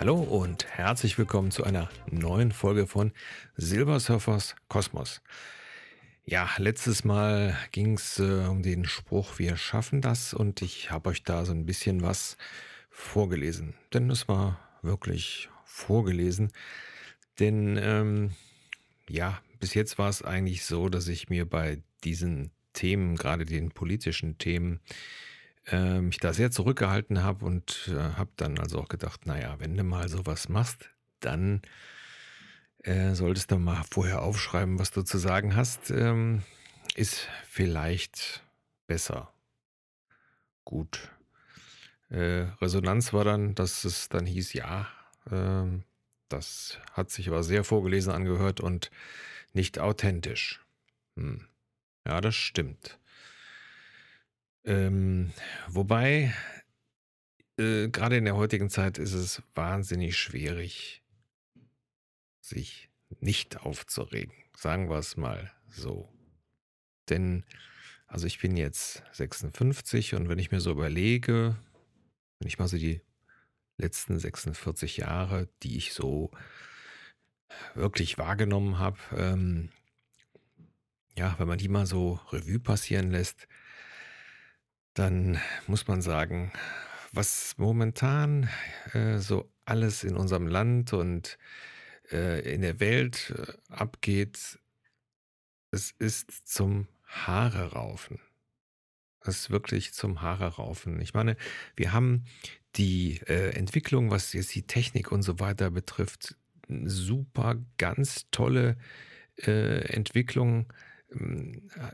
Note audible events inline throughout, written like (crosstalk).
Hallo und herzlich willkommen zu einer neuen Folge von Silbersurfers Kosmos. Ja, letztes Mal ging es äh, um den Spruch, wir schaffen das und ich habe euch da so ein bisschen was vorgelesen. Denn es war wirklich vorgelesen. Denn ähm, ja, bis jetzt war es eigentlich so, dass ich mir bei diesen Themen, gerade den politischen Themen, äh, mich da sehr zurückgehalten habe und äh, habe dann also auch gedacht, naja, wenn du mal sowas machst, dann äh, solltest du mal vorher aufschreiben, was du zu sagen hast. Ähm, ist vielleicht besser. Gut. Äh, Resonanz war dann, dass es dann hieß, ja, ähm, das hat sich aber sehr vorgelesen angehört und nicht authentisch. Hm. Ja, das stimmt. Ähm, wobei, äh, gerade in der heutigen Zeit ist es wahnsinnig schwierig, sich nicht aufzuregen. Sagen wir es mal so. Denn, also ich bin jetzt 56 und wenn ich mir so überlege, wenn ich mal so die letzten 46 Jahre, die ich so wirklich wahrgenommen habe, ähm, ja, wenn man die mal so Revue passieren lässt, dann muss man sagen, was momentan äh, so alles in unserem Land und äh, in der Welt äh, abgeht, es ist zum Haare raufen. Es ist wirklich zum Haare raufen. Ich meine, wir haben die äh, Entwicklung, was jetzt die Technik und so weiter betrifft, super, ganz tolle äh, Entwicklung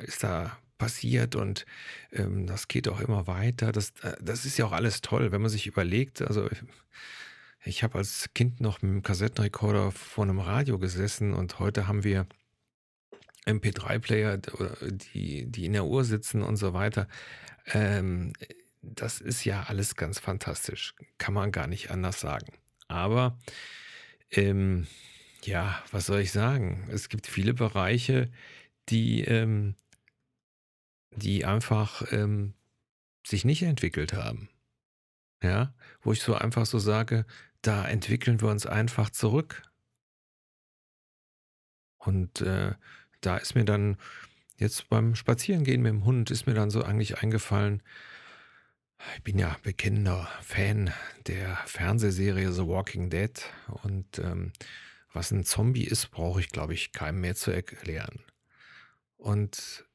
ist da passiert und ähm, das geht auch immer weiter. Das, äh, das ist ja auch alles toll, wenn man sich überlegt. Also ich habe als Kind noch mit einem Kassettenrekorder vor einem Radio gesessen und heute haben wir MP3-Player, die, die in der Uhr sitzen und so weiter. Ähm, das ist ja alles ganz fantastisch. Kann man gar nicht anders sagen. Aber ähm, ja, was soll ich sagen? Es gibt viele Bereiche, die ähm, die einfach ähm, sich nicht entwickelt haben. Ja, wo ich so einfach so sage, da entwickeln wir uns einfach zurück. Und äh, da ist mir dann jetzt beim Spazierengehen mit dem Hund ist mir dann so eigentlich eingefallen, ich bin ja bekennender Fan der Fernsehserie The Walking Dead und ähm, was ein Zombie ist, brauche ich, glaube ich, keinem mehr zu erklären. Und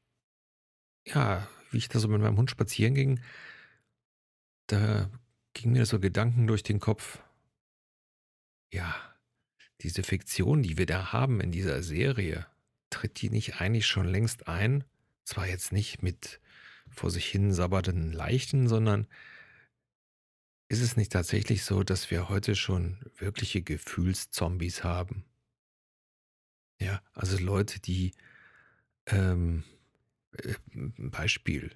ja, wie ich da so mit meinem Hund spazieren ging, da ging mir so Gedanken durch den Kopf. Ja, diese Fiktion, die wir da haben in dieser Serie, tritt die nicht eigentlich schon längst ein? Zwar jetzt nicht mit vor sich hin sabbernden Leichen, sondern ist es nicht tatsächlich so, dass wir heute schon wirkliche Gefühlszombies haben? Ja, also Leute, die ähm, äh, Beispiel,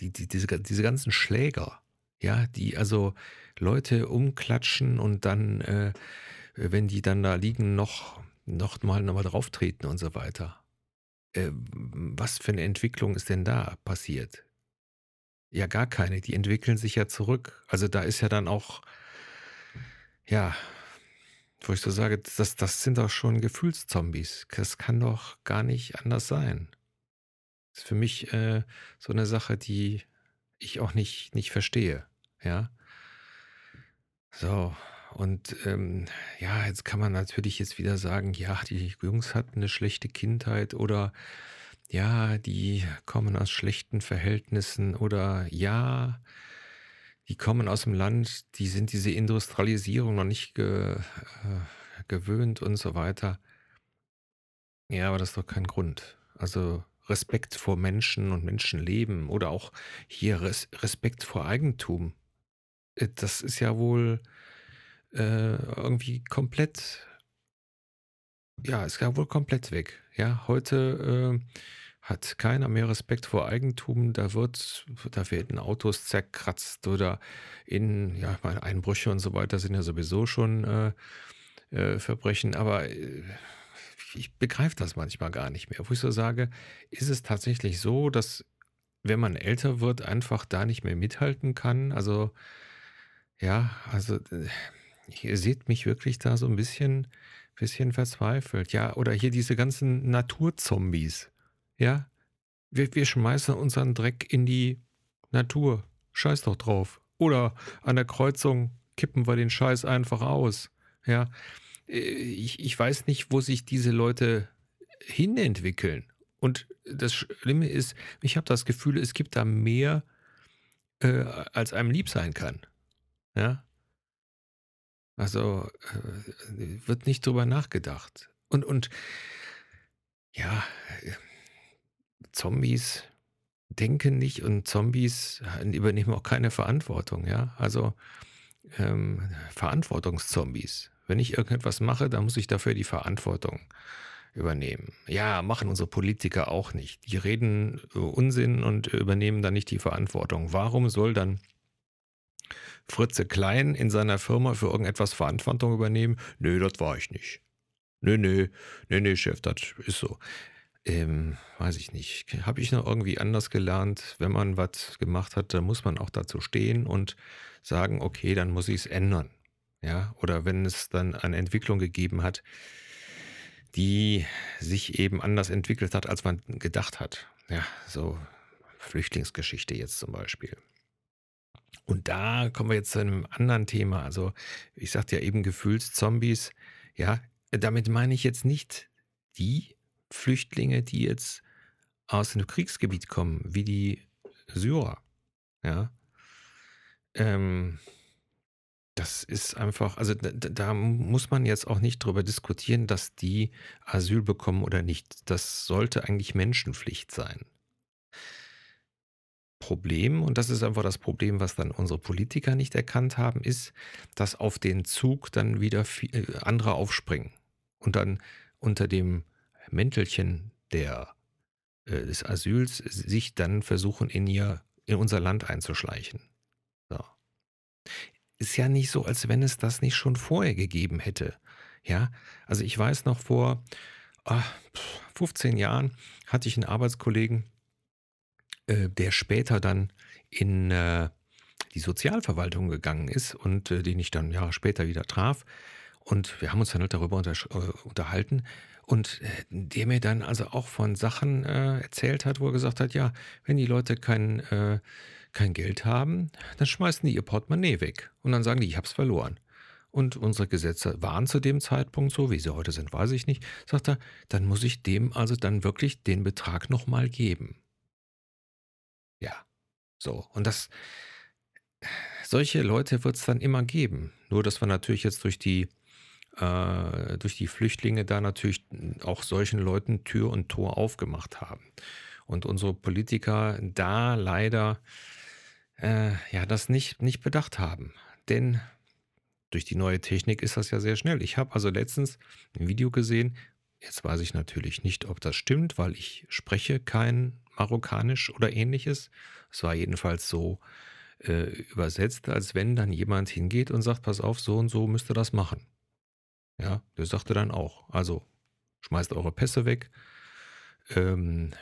die, die, diese, diese ganzen Schläger, ja, die also Leute umklatschen und dann, äh, wenn die dann da liegen, noch, noch mal, noch mal drauf treten und so weiter. Äh, was für eine Entwicklung ist denn da passiert? Ja, gar keine. Die entwickeln sich ja zurück. Also da ist ja dann auch, ja, wo ich so sage, das, das sind doch schon Gefühlszombies. Das kann doch gar nicht anders sein. Ist für mich äh, so eine Sache, die ich auch nicht, nicht verstehe. Ja. So, und ähm, ja, jetzt kann man natürlich jetzt wieder sagen, ja, die Jungs hatten eine schlechte Kindheit oder ja, die kommen aus schlechten Verhältnissen oder ja, die kommen aus dem Land, die sind diese Industrialisierung noch nicht ge, äh, gewöhnt und so weiter. Ja, aber das ist doch kein Grund. Also Respekt vor Menschen und Menschenleben oder auch hier Res Respekt vor Eigentum. Äh, das ist ja wohl äh, irgendwie komplett, ja, ist ja wohl komplett weg. Ja, heute äh, hat keiner mehr Respekt vor Eigentum. Da wird, da werden Autos zerkratzt oder in, ja, Einbrüche und so weiter sind ja sowieso schon äh, äh, Verbrechen. Aber äh, ich begreife das manchmal gar nicht mehr. Wo ich so sage, ist es tatsächlich so, dass wenn man älter wird, einfach da nicht mehr mithalten kann? Also, ja, also, ihr seht mich wirklich da so 'n bisschen bisschen verzweifelt. Ja, oder hier diese ganzen Naturzombies, ja? Wir wir schmeißen unseren Dreck in die Natur. Scheiß doch drauf. Oder an der Kreuzung kippen wir den Scheiß einfach aus, ja? Äh, ich ich weiß nicht, wo sich diese Leute hinentwickeln. Und das Schlimme ist, ich habe das Gefühl, es gibt da mehr, äh, als einem lieb sein kann, ja? Also, äh, wird nicht drüber nachgedacht. Und und ja, äh, Zombies denken nicht und Zombies übernehmen auch keine Verantwortung, ja? Also, ähm, Verantwortungszombies. Wenn ich irgendetwas mache, dann muss ich dafür die Verantwortung übernehmen. Ja, machen unsere Politiker auch nicht. Die reden, äh, Unsinn und übernehmen dann nicht die Verantwortung. Warum soll dann Fritze Klein in seiner Firma für irgendetwas Verantwortung übernehmen? „Ne, das war ich nicht. Ne, ne, ne, ne, Chef, das ist so.“ Ähm, weiß ich nicht. Habe ich noch irgendwie anders gelernt, wenn man was gemacht hat, dann muss man auch dazu stehen und sagen: „Okay, dann muss ich's ändern“, ja? Oder wenn es dann eine Entwicklung gegeben hat, die sich eben anders entwickelt hat, als man gedacht hat. Ja, so Flüchtlingsgeschichte jetzt zum Beispiel. Und da kommen wir jetzt zu 'nem anderen Thema. Also, ich sagte ja eben Gefühlszombies. Ja, damit meine ich jetzt nicht die Flüchtlinge, die jetzt aus 'nem Kriegsgebiet kommen, wie die Syrer, ja? Ähm, das ist einfach also, d d da muss man jetzt auch nicht drüber diskutieren, dass die Asyl bekommen oder nicht. Das sollte eigentlich Menschenpflicht sein. Problem, und das ist einfach das Problem, was dann unsere Politiker nicht erkannt haben, ist, dass auf den Zug dann wieder vie äh, andere aufspringen und dann unter dem Mäntelchen der äh, des Asyls sich dann versuchen, in ihr in unser Land einzuschleichen. So. Ist ja nicht so, als wenn es das nicht schon vorher gegeben hätte, ja? Also, ich weiß noch vor, ah, 15 Jahren hatte ich 'n Arbeitskollegen äh, der später dann in, äh, die Sozialverwaltung gegangen ist und, äh, den ich dann Jahre später wieder traf. Und wir haben uns dann halt darüber untersch äh, unterhalten und, äh, der mir dann also auch von Sachen, äh, erzählt hat, wo er gesagt hat: „Ja, wenn die Leute kein kein Geld haben, dann schmeißen die ihr Portemonnaie weg und dann sagen die: ‚Ich habe es verloren.‘“ Und unsere Gesetze waren zu dem Zeitpunkt so, wie sie heute sind, weiß ich nicht. Sagt er: „Dann muss ich dem also dann wirklich den Betrag noch mal geben.“ Ja, so. Und das solche Leute wird's dann immer geben. Nur, dass wir natürlich jetzt durch die äh, durch die Flüchtlinge da natürlich auch solchen Leuten Tür und Tor aufgemacht haben. Und unsere Politiker da leider, äh, ja, das nicht nicht bedacht haben. Denn durch die neue Technik ist das ja sehr schnell. Ich habe also letztens 'n Video gesehen, jetzt weiß ich natürlich nicht, ob das stimmt, weil ich spreche kein Marokkanisch oder Ähnliches. Es war jedenfalls so, äh, übersetzt, als wenn dann jemand hingeht und sagt: „Pass auf, so und so müsst ihr das machen.“ Ja, der sagte dann auch: „Also, schmeißt eure Pässe weg, ähm,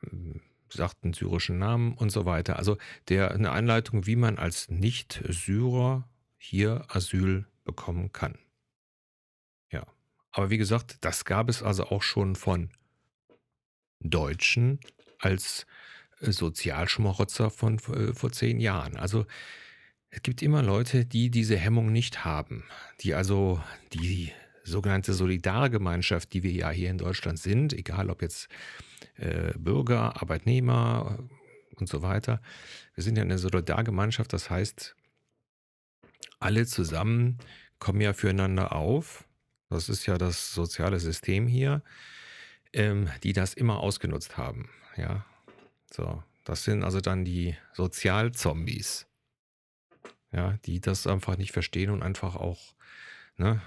hm, sagt 'n syrischen Namen“ und so weiter. Also, der 'ne Anleitung, wie man als Nicht-Syrer hier Asyl bekommen kann. Ja. Aber wie gesagt, das gab es also auch schon von Deutschen als, äh, Sozialschmarotzer von äh, vor 10 Jahren. Also, es gibt immer Leute, die diese Hemmung nicht haben, die also die sogenannte Solidargemeinschaft, die wir ja hier in Deutschland sind, egal ob jetzt, äh, Bürger, Arbeitnehmer und so weiter. Wir sind ja 'ne Solidargemeinschaft, das heißt alle zusammen kommen ja füreinander auf. Das ist ja das soziale System hier, ähm, die das immer ausgenutzt haben, ja? So, das sind also dann die Sozialzombies. Ja, die das einfach nicht verstehen und einfach auch, ne: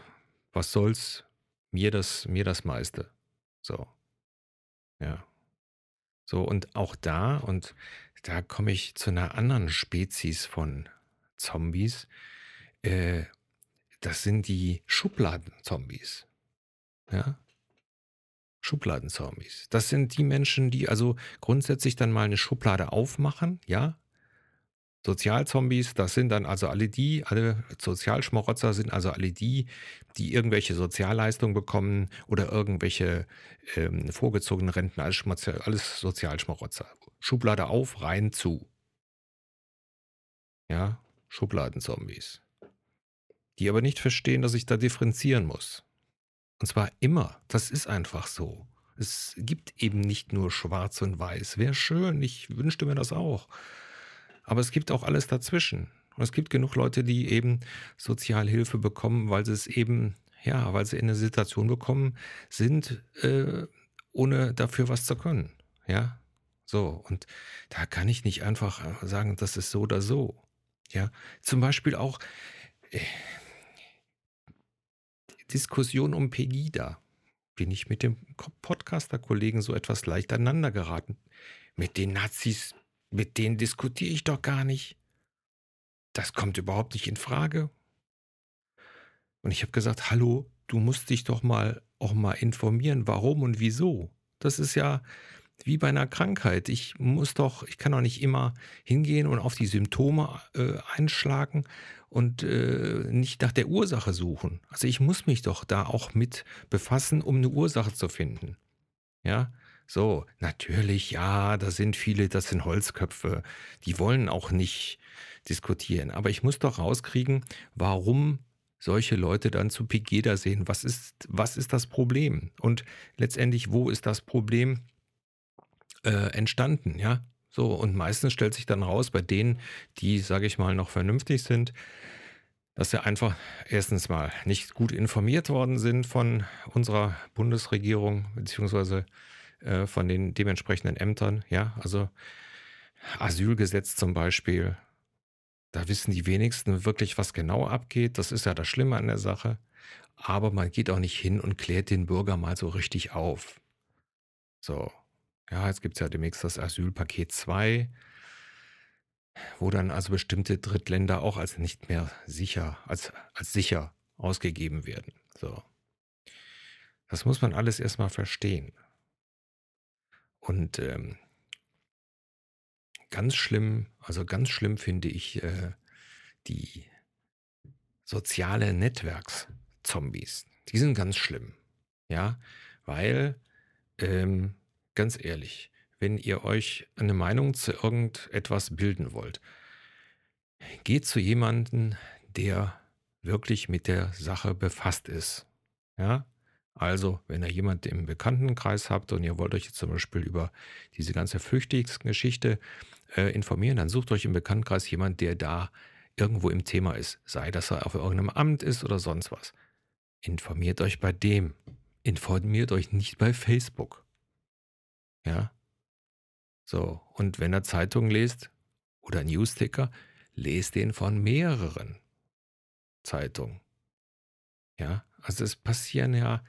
„Was soll's? Mir das mir das meiste.“ So. Ja. So, und auch da und da komme ich zu 'ner anderen Spezies von Zombies, äh, das sind die Schubladenzombies, ja? Schubladenzombies. Das sind die Menschen, die also grundsätzlich dann mal 'ne Schublade aufmachen, ja? Sozialzombies, das sind dann also alle die, alle Sozialschmarotzer sind also alle die, die irgendwelche Sozialleistungen bekommen oder irgendwelche ähm, vorgezogenen Renten, alles, alles Sozialschmarotzer. Schublade auf, rein zu. Ja, Schubladenzombies. Die aber nicht verstehen, dass ich da differenzieren muss. Und zwar immer. Das ist einfach so. Es gibt eben nicht nur schwarz und weiß. Wäre schön, ich wünschte mir das auch. Aber es gibt auch alles dazwischen. Und es gibt genug Leute, die eben Sozialhilfe bekommen, weil sie es eben, ja, weil sie in eine Situation bekommen sind, äh, ohne dafür was zu können. Ja, so. Und da kann ich nicht einfach sagen, das ist so oder so. Ja, zum Beispiel auch äh, Diskussion um Pegida. Bin ich mit dem Podcaster-Kollegen so etwas leicht aneinander geraten. Mit den Nazis mit denen diskutiere ich doch gar nicht. Das kommt überhaupt nicht in Frage. Und ich habe gesagt, hallo, du musst dich doch mal auch mal informieren, warum und wieso. Das ist ja wie bei einer Krankheit. Ich muss doch, ich kann doch nicht immer hingehen und auf die Symptome äh, einschlagen und äh, nicht nach der Ursache suchen. Also ich muss mich doch da auch mit befassen, um eine Ursache zu finden. Ja, so, natürlich, ja, da sind viele, das sind Holzköpfe, die wollen auch nicht diskutieren. Aber ich muss doch rauskriegen, warum solche Leute dann zu Pegida sehen. Was ist, was ist das Problem? Und letztendlich, wo ist das Problem äh, entstanden? Ja, so, und meistens stellt sich dann raus, bei denen, die, sage ich mal, noch vernünftig sind, dass sie einfach erstens mal nicht gut informiert worden sind von unserer Bundesregierung, beziehungsweise äh, von den dementsprechenden Ämtern. Ja, also Asylgesetz zum Beispiel. Da wissen die wenigsten wirklich, was genau abgeht. Das ist ja das Schlimme an der Sache. Aber man geht auch nicht hin und klärt den Bürger mal so richtig auf. So, ja, jetzt gibt es ja demnächst das Asylpaket 2, wo dann also bestimmte Drittländer auch als nicht mehr sicher, als, als sicher ausgegeben werden. So. Das muss man alles erstmal verstehen. Und ähm, ganz schlimm, also ganz schlimm finde ich äh, die soziale Netzwerks-Zombies. Die sind ganz schlimm. Ja, weil, ähm, ganz ehrlich, wenn ihr euch eine Meinung zu irgendetwas bilden wollt, geht zu jemandem, der wirklich mit der Sache befasst ist. Ja, also, wenn ihr jemanden im Bekanntenkreis habt und ihr wollt euch jetzt zum Beispiel über diese ganze Flüchtlingsgeschichte äh, informieren, dann sucht euch im Bekanntenkreis jemand, der da irgendwo im Thema ist. Sei, dass er auf irgendeinem Amt ist oder sonst was. Informiert euch bei dem. Informiert euch nicht bei Facebook. Ja? So, und wenn ihr Zeitungen lest oder Newsticker, lest den von mehreren Zeitungen. Ja, also es passieren ja,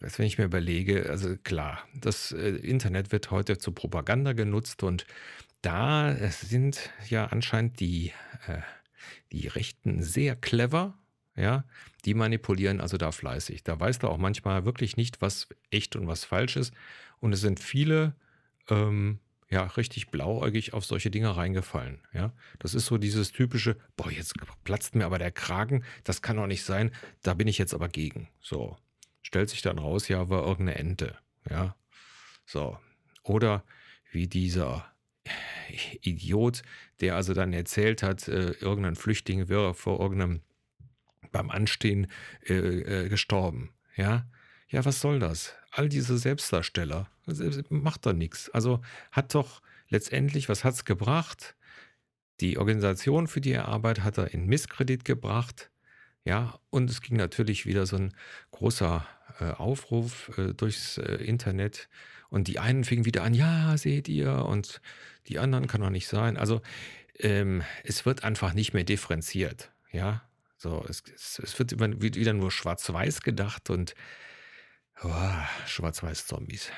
was wenn ich mir überlege, also klar, das äh, Internet wird heute zur Propaganda genutzt und da sind ja anscheinend die, äh, die Rechten sehr clever, ja, die manipulieren also da fleißig. Da weißt du auch manchmal wirklich nicht, was echt und was falsch ist. Und es sind viele ähm, ja, richtig blauäugig auf solche Dinge reingefallen. Ja, das ist so dieses typische, boah, jetzt platzt mir aber der Kragen, das kann doch nicht sein, da bin ich jetzt aber gegen. So, stellt sich dann raus, ja, war irgendeine Ente. Ja, so. Oder wie dieser (laughs) Idiot, der also dann erzählt hat, äh, irgendein Flüchtling wäre vor irgendeinem beim Anstehen äh, äh, gestorben. Ja, ja, was soll das? All diese Selbstdarsteller, macht doch nichts. Also hat doch letztendlich, was hat es gebracht? Die Organisation, für die arbeitet, hat er in Misskredit gebracht. Ja, und es ging natürlich wieder so ein großer äh, Aufruf äh, durchs äh, Internet. Und die einen fingen wieder an, ja, seht ihr, und die anderen kann doch nicht sein. Also ähm, es wird einfach nicht mehr differenziert. Ja, so, es, es, wird wieder nur schwarz-weiß gedacht und Oh, Schwarz-Weiß-Zombies.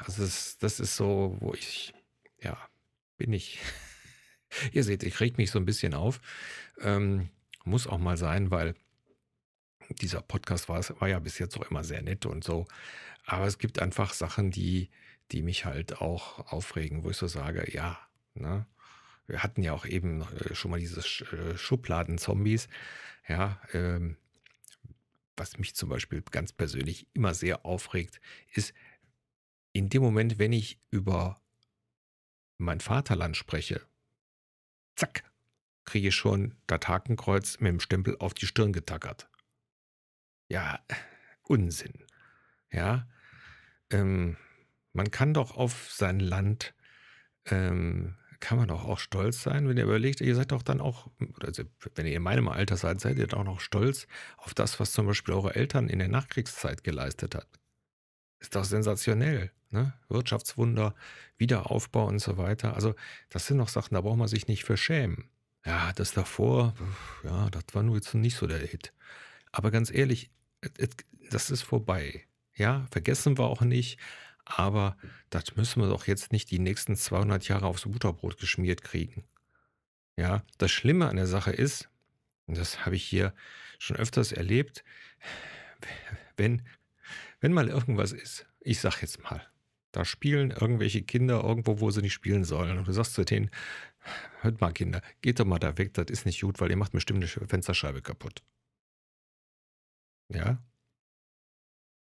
Also das, das ist so, wo ich, ja, bin ich. (laughs) Ihr seht, ich reg mich so ein bisschen auf. Ähm, muss auch mal sein, weil dieser Podcast war, war ja bis jetzt auch immer sehr nett und so. Aber es gibt einfach Sachen, die, die mich halt auch aufregen, wo ich so sage, ja, Ne? Wir hatten ja auch eben äh, schon mal diese äh, Schubladen-Zombies. Ja, ähm, was mich zum Beispiel ganz persönlich immer sehr aufregt, ist in dem Moment, wenn ich über mein Vaterland spreche, zack, kriege ich schon das Hakenkreuz mit dem Stempel auf die Stirn getackert. Ja, Unsinn. Ja, ähm, man kann doch auf sein Land, ähm, kann man doch auch stolz sein, wenn ihr überlegt, ihr seid doch dann auch, also wenn ihr in meinem Alter seid, seid ihr doch noch stolz auf das, was zum Beispiel eure Eltern in der Nachkriegszeit geleistet hat. Ist doch sensationell, ne? Wirtschaftswunder, Wiederaufbau und so weiter. Also, das sind noch Sachen, da braucht man sich nicht für schämen. Ja, das davor, ja, das war nur jetzt nicht so der Hit. Aber ganz ehrlich, das ist vorbei. Ja, vergessen wir auch nicht. Aber das müssen wir doch jetzt nicht die nächsten 200 Jahre aufs Butterbrot geschmiert kriegen. Ja, das Schlimme an der Sache ist, und das habe ich hier schon öfters erlebt, wenn, wenn mal irgendwas ist, ich sag jetzt mal, da spielen irgendwelche Kinder irgendwo, wo sie nicht spielen sollen. Und du sagst zu denen, hört mal Kinder, geht doch mal da weg, das ist nicht gut, weil ihr macht bestimmt eine Fensterscheibe kaputt. Ja?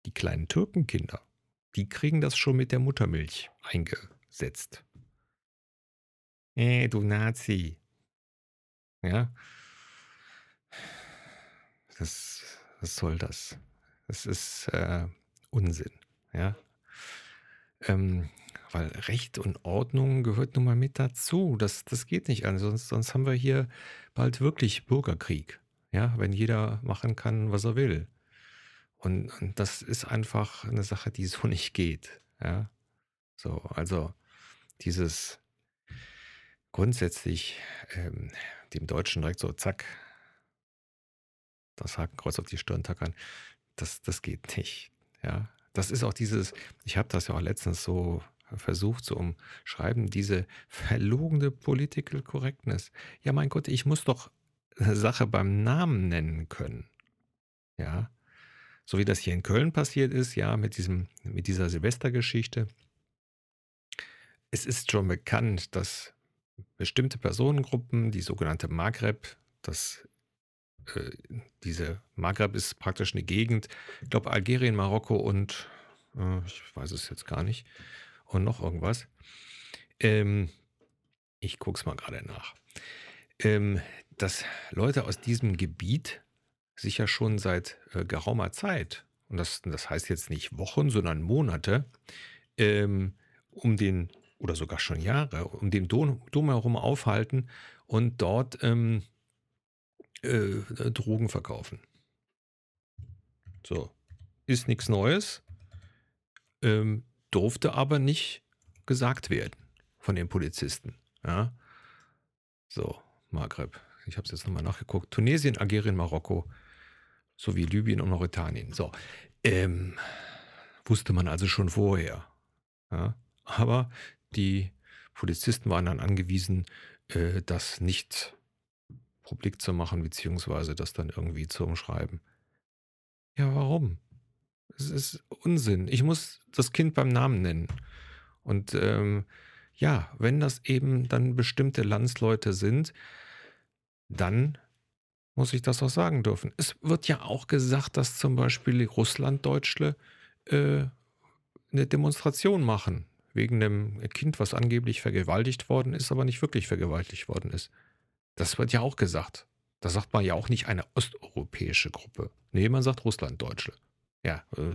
Die kleinen Türkenkinder, die kriegen das schon mit der Muttermilch eingesetzt. Äh, du Nazi. Ja. Das, was soll das? Das ist äh, Unsinn. Ja. Ähm, weil Recht und Ordnung gehört nun mal mit dazu. Das, das geht nicht an. Sonst, sonst haben wir hier bald wirklich Bürgerkrieg. Ja, wenn jeder machen kann, was er will. Und, und das ist einfach eine Sache, die so (laughs) nicht geht. Ja, so, also dieses grundsätzlich ähm, dem Deutschen direkt so zack, das Hakenkreuz auf die Stirn tackern, das, das geht nicht. Ja, das ist auch dieses, ich habe das ja auch letztens so versucht zu umschreiben, diese verlogene Political Correctness. Ja, mein Gott, ich muss doch eine Sache beim Namen nennen können. Ja, so wie das hier in Köln passiert ist, ja, mit, diesem, mit dieser Silvestergeschichte. Es ist schon bekannt, dass bestimmte Personengruppen, die sogenannte Maghreb, das, äh, diese Maghreb ist praktisch eine Gegend, ich glaube Algerien, Marokko und äh, ich weiß es jetzt gar nicht, und noch irgendwas. Ähm, ich gucke es mal gerade nach. Ähm, dass Leute aus diesem Gebiet sich ja schon seit äh, geraumer Zeit, und das, das heißt jetzt nicht Wochen, sondern Monate, ähm, um den, oder sogar schon Jahre, um den Dom, herum aufhalten und dort ähm, äh, Drogen verkaufen. So, ist nichts Neues, ähm, durfte aber nicht gesagt werden von den Polizisten. Ja? So, Maghreb. Ich habe es jetzt nochmal nachgeguckt. Tunesien, Algerien, Marokko, sowie Libyen und Mauretanien. So, ähm, wusste man also schon vorher. Ja? Aber die Polizisten waren dann angewiesen, äh, das nicht publik zu machen, beziehungsweise das dann irgendwie zu umschreiben. Ja, warum? Es ist Unsinn. Ich muss das Kind beim Namen nennen. Und ähm, ja, wenn das eben dann bestimmte Landsleute sind, dann muss ich das auch sagen dürfen. Es wird ja auch gesagt, dass zum Beispiel Russlanddeutsche äh, eine Demonstration machen wegen einem Kind, was angeblich vergewaltigt worden ist, aber nicht wirklich vergewaltigt worden ist. Das wird ja auch gesagt. Da sagt man ja auch nicht eine osteuropäische Gruppe. Nee, man sagt Russlanddeutsche. Ja. Äh,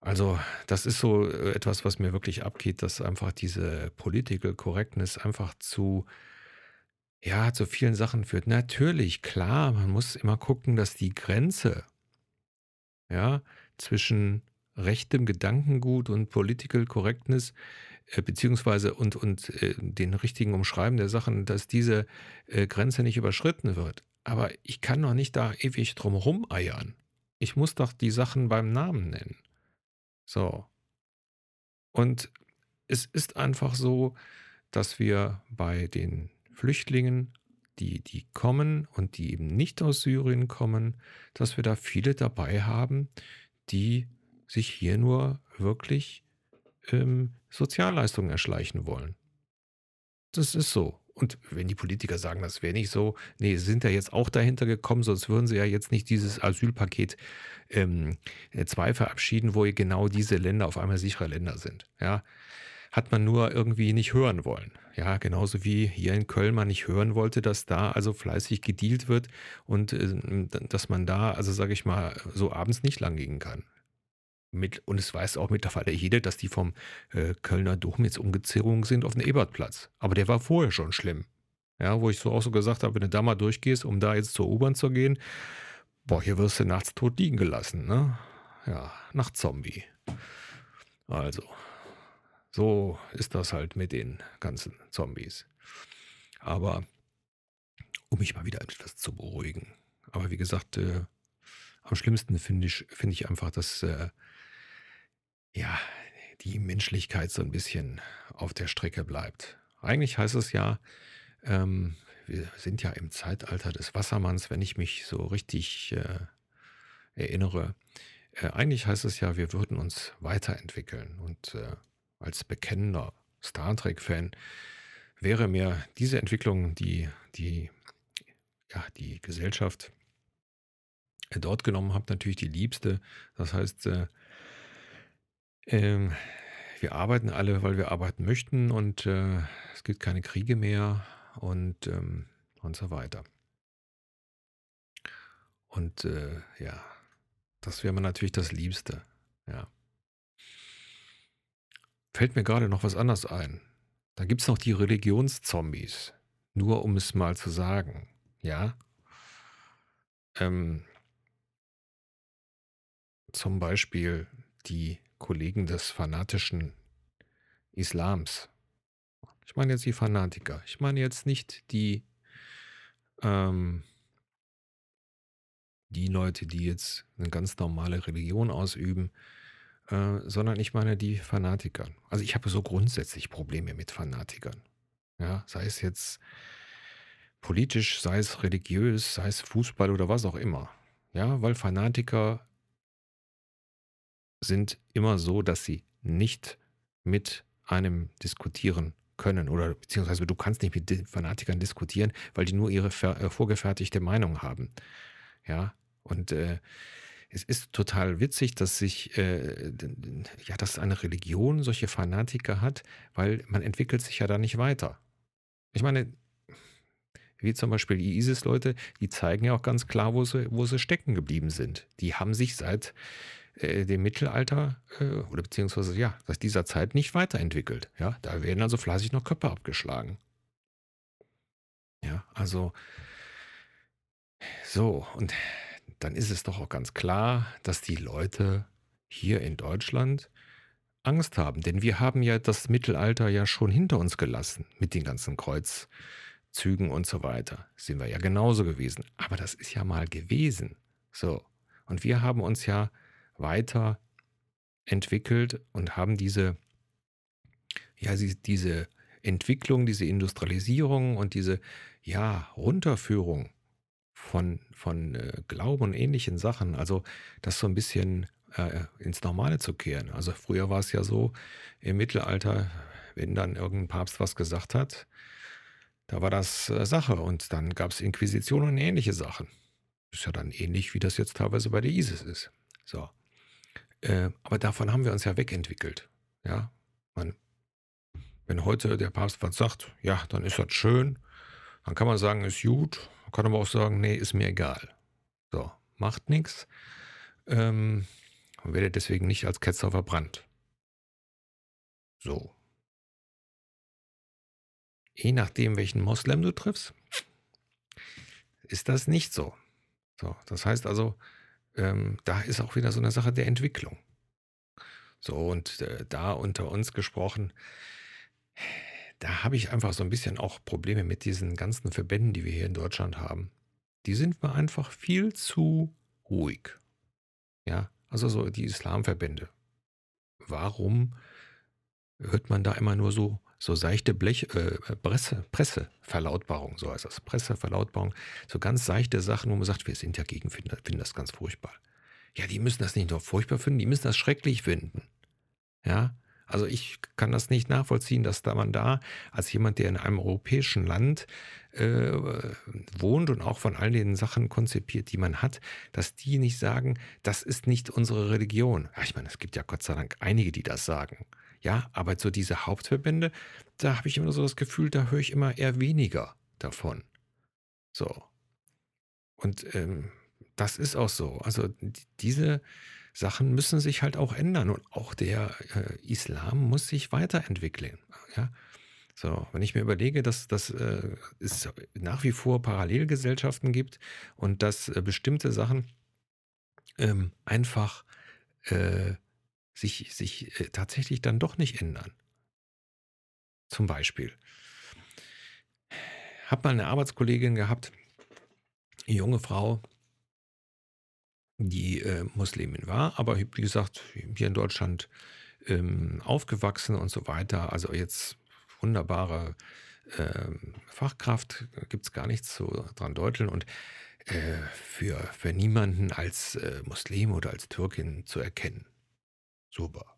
also, das ist so äh, etwas, was mir wirklich abgeht, dass einfach diese Political Correctness einfach zu ja, zu vielen Sachen führt. Natürlich, klar, man muss immer gucken, dass die Grenze, ja, zwischen rechtem Gedankengut und Political Correctness, äh, beziehungsweise und, und äh, den richtigen Umschreiben der Sachen, dass diese äh, Grenze nicht überschritten wird. Aber ich kann doch nicht da ewig drum eiern. Ich muss doch die Sachen beim Namen nennen. So. Und es ist einfach so, dass wir bei den Flüchtlingen, die, die kommen und die eben nicht aus Syrien kommen, dass wir da viele dabei haben, die sich hier nur wirklich ähm, Sozialleistungen erschleichen wollen. Das ist so. Und wenn die Politiker sagen, das wäre nicht so, nee, sie sind ja jetzt auch dahinter gekommen, sonst würden sie ja jetzt nicht dieses Asylpaket ähm, 2 verabschieden, wo genau diese Länder auf einmal sichere Länder sind. Ja, hat man nur irgendwie nicht hören wollen. Ja, genauso wie hier in Köln man nicht hören wollte, dass da also fleißig gedealt wird und äh, dass man da, also sage ich mal, so abends nicht lang gehen kann. Mit, und es weiß auch mittlerweile jeder, dass die vom äh, Kölner Dom jetzt umgezogen sind auf den Ebertplatz. Aber der war vorher schon schlimm. Ja, wo ich so auch so gesagt habe, wenn du da mal durchgehst, um da jetzt zur U-Bahn zu gehen, boah, hier wirst du nachts tot liegen gelassen, ne? Ja, nach Zombie. Also, so ist das halt mit den ganzen Zombies. Aber um mich mal wieder etwas zu beruhigen. Aber wie gesagt, äh, am schlimmsten finde ich, find ich einfach, dass äh, ja, die Menschlichkeit so ein bisschen auf der Strecke bleibt. Eigentlich heißt es ja, ähm, wir sind ja im Zeitalter des Wassermanns, wenn ich mich so richtig äh, erinnere. Äh, eigentlich heißt es ja, wir würden uns weiterentwickeln. Und äh, als bekennender Star Trek-Fan wäre mir diese Entwicklung, die die, ja, die Gesellschaft dort genommen hat, natürlich die liebste. Das heißt, äh, ähm, wir arbeiten alle, weil wir arbeiten möchten und äh, es gibt keine Kriege mehr und, ähm, und so weiter. Und äh, ja, das wäre mir natürlich das Liebste. Ja. Fällt mir gerade noch was anderes ein. Da gibt es noch die Religionszombies. Nur um es mal zu sagen. Ja. Ähm, zum Beispiel die Kollegen des fanatischen Islams. Ich meine jetzt die Fanatiker. Ich meine jetzt nicht die, ähm, die Leute, die jetzt eine ganz normale Religion ausüben, äh, sondern ich meine die Fanatiker. Also ich habe so grundsätzlich Probleme mit Fanatikern. Ja, sei es jetzt politisch, sei es religiös, sei es Fußball oder was auch immer. Ja, weil Fanatiker sind immer so, dass sie nicht mit einem diskutieren können oder beziehungsweise du kannst nicht mit Fanatikern diskutieren, weil die nur ihre äh, vorgefertigte Meinung haben. Ja, und äh, es ist total witzig, dass sich, äh, ja, dass eine Religion solche Fanatiker hat, weil man entwickelt sich ja da nicht weiter. Ich meine, wie zum Beispiel die ISIS-Leute, die zeigen ja auch ganz klar, wo sie, wo sie stecken geblieben sind. Die haben sich seit äh, dem Mittelalter äh, oder beziehungsweise ja, seit dieser Zeit nicht weiterentwickelt. Ja, da werden also fleißig noch Köpfe abgeschlagen. Ja, also so und dann ist es doch auch ganz klar, dass die Leute hier in Deutschland Angst haben, denn wir haben ja das Mittelalter ja schon hinter uns gelassen mit den ganzen Kreuzzügen und so weiter. Sind wir ja genauso gewesen, aber das ist ja mal gewesen. So und wir haben uns ja weiter entwickelt und haben diese, ja, diese Entwicklung, diese Industrialisierung und diese, ja, Runterführung von, von äh, Glauben und ähnlichen Sachen, also das so ein bisschen äh, ins Normale zu kehren. Also früher war es ja so, im Mittelalter, wenn dann irgendein Papst was gesagt hat, da war das äh, Sache und dann gab es Inquisition und ähnliche Sachen. Ist ja dann ähnlich, wie das jetzt teilweise bei der ISIS ist. So. Äh, aber davon haben wir uns ja wegentwickelt. Ja, man, wenn heute der Papst was sagt, ja, dann ist das schön. Dann kann man sagen, ist gut. Man kann aber auch sagen, nee, ist mir egal. So, macht nichts. Ähm, und werde deswegen nicht als Ketzer verbrannt. So. Je nachdem, welchen Moslem du triffst, ist das nicht so. So, das heißt also, ähm, da ist auch wieder so eine Sache der Entwicklung. So, und äh, da unter uns gesprochen, da habe ich einfach so ein bisschen auch Probleme mit diesen ganzen Verbänden, die wir hier in Deutschland haben. Die sind mir einfach viel zu ruhig. Ja, also so die Islamverbände. Warum hört man da immer nur so so seichte Blech, äh, Presse, Presseverlautbarung, so heißt das, Presseverlautbarung, so ganz seichte Sachen, wo man sagt, wir sind ja gegen, finden, finden das ganz furchtbar. Ja, die müssen das nicht nur furchtbar finden, die müssen das schrecklich finden. Ja, Also ich kann das nicht nachvollziehen, dass da man da als jemand, der in einem europäischen Land äh, wohnt und auch von all den Sachen konzipiert, die man hat, dass die nicht sagen, das ist nicht unsere Religion. Ja, ich meine, es gibt ja Gott sei Dank einige, die das sagen. Ja, aber so diese Hauptverbände, da habe ich immer so das Gefühl, da höre ich immer eher weniger davon. So. Und ähm, das ist auch so. Also diese Sachen müssen sich halt auch ändern und auch der äh, Islam muss sich weiterentwickeln. Ja? So, wenn ich mir überlege, dass, dass äh, es nach wie vor Parallelgesellschaften gibt und dass äh, bestimmte Sachen ähm, einfach äh, sich, sich äh, tatsächlich dann doch nicht ändern. Zum Beispiel. Hab mal eine Arbeitskollegin gehabt, junge Frau, die äh, Muslimin war, aber wie gesagt, hier in Deutschland ähm, aufgewachsen und so weiter. Also jetzt wunderbare ähm, Fachkraft, gibt es gar nichts zu dran deuteln und äh, für, für niemanden als äh, Muslim oder als Türkin zu erkennen. Super.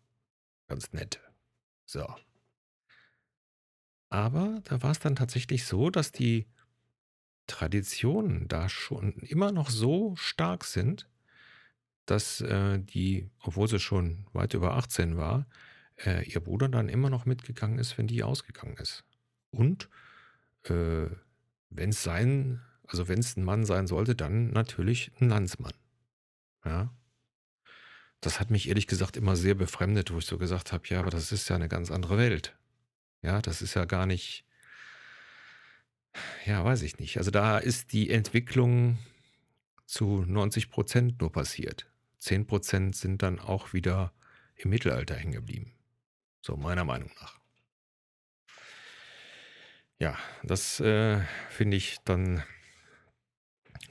Ganz nett. So. Aber da war es dann tatsächlich so, dass die Traditionen da schon immer noch so stark sind, dass äh, die, obwohl sie schon weit über 18 war, äh, ihr Bruder dann immer noch mitgegangen ist, wenn die ausgegangen ist. Und äh, wenn es sein, also wenn es ein Mann sein sollte, dann natürlich ein Landsmann. Ja. Das hat mich ehrlich gesagt immer sehr befremdet, wo ich so gesagt habe, ja, aber das ist ja eine ganz andere Welt. Ja, das ist ja gar nicht, ja, weiß ich nicht. Also da ist die Entwicklung zu 90 Prozent nur passiert. 10 Prozent sind dann auch wieder im Mittelalter hängen geblieben. So meiner Meinung nach. Ja, das äh, finde ich dann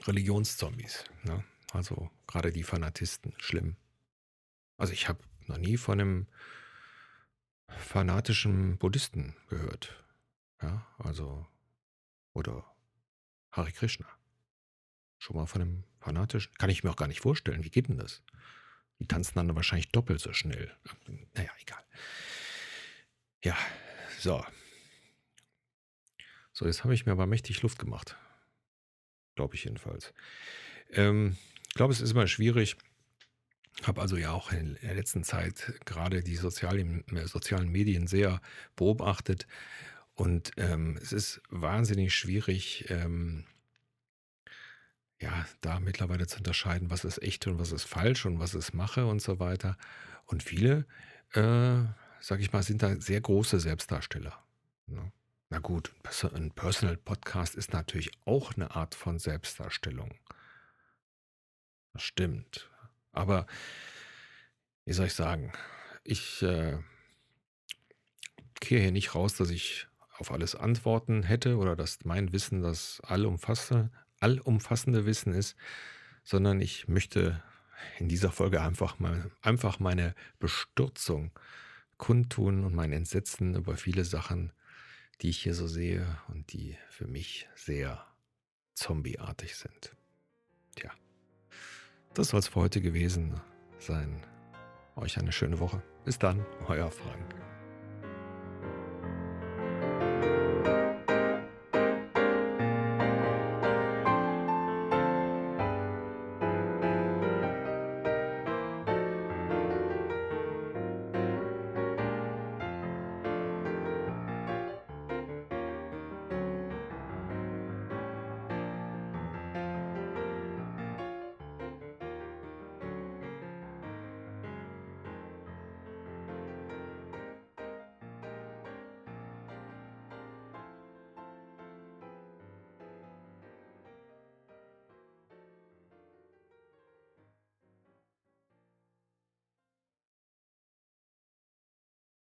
Religionszombies. Ne? Also gerade die Fanatisten, schlimm. Also ich habe noch nie von einem fanatischen Buddhisten gehört. Ja, also, oder Hare Krishna. Schon mal von einem fanatischen, kann ich mir auch gar nicht vorstellen. Wie geht denn das? Die tanzen dann wahrscheinlich doppelt so schnell. Naja, egal. Ja, so. So, jetzt habe ich mir aber mächtig Luft gemacht. Glaube ich jedenfalls. Ähm, ich glaube, es ist immer schwierig. Habe also ja auch in der letzten Zeit gerade die sozialen, äh, sozialen Medien sehr beobachtet. Und ähm, es ist wahnsinnig schwierig, ähm, ja, da mittlerweile zu unterscheiden, was ist echt und was ist falsch und was ist Mache und so weiter. Und viele, äh, sage ich mal, sind da sehr große Selbstdarsteller. Ne? Na gut, ein Personal Podcast ist natürlich auch eine Art von Selbstdarstellung. Das stimmt. Aber wie soll ich sagen, ich äh, kehre hier nicht raus, dass ich auf alles Antworten hätte oder dass mein Wissen das allumfassende, allumfassende Wissen ist, sondern ich möchte in dieser Folge einfach mal einfach meine Bestürzung kundtun und mein Entsetzen über viele Sachen, die ich hier so sehe und die für mich sehr zombieartig sind. Tja. Das soll es für heute gewesen sein. Euch eine schöne Woche. Bis dann, euer Frank.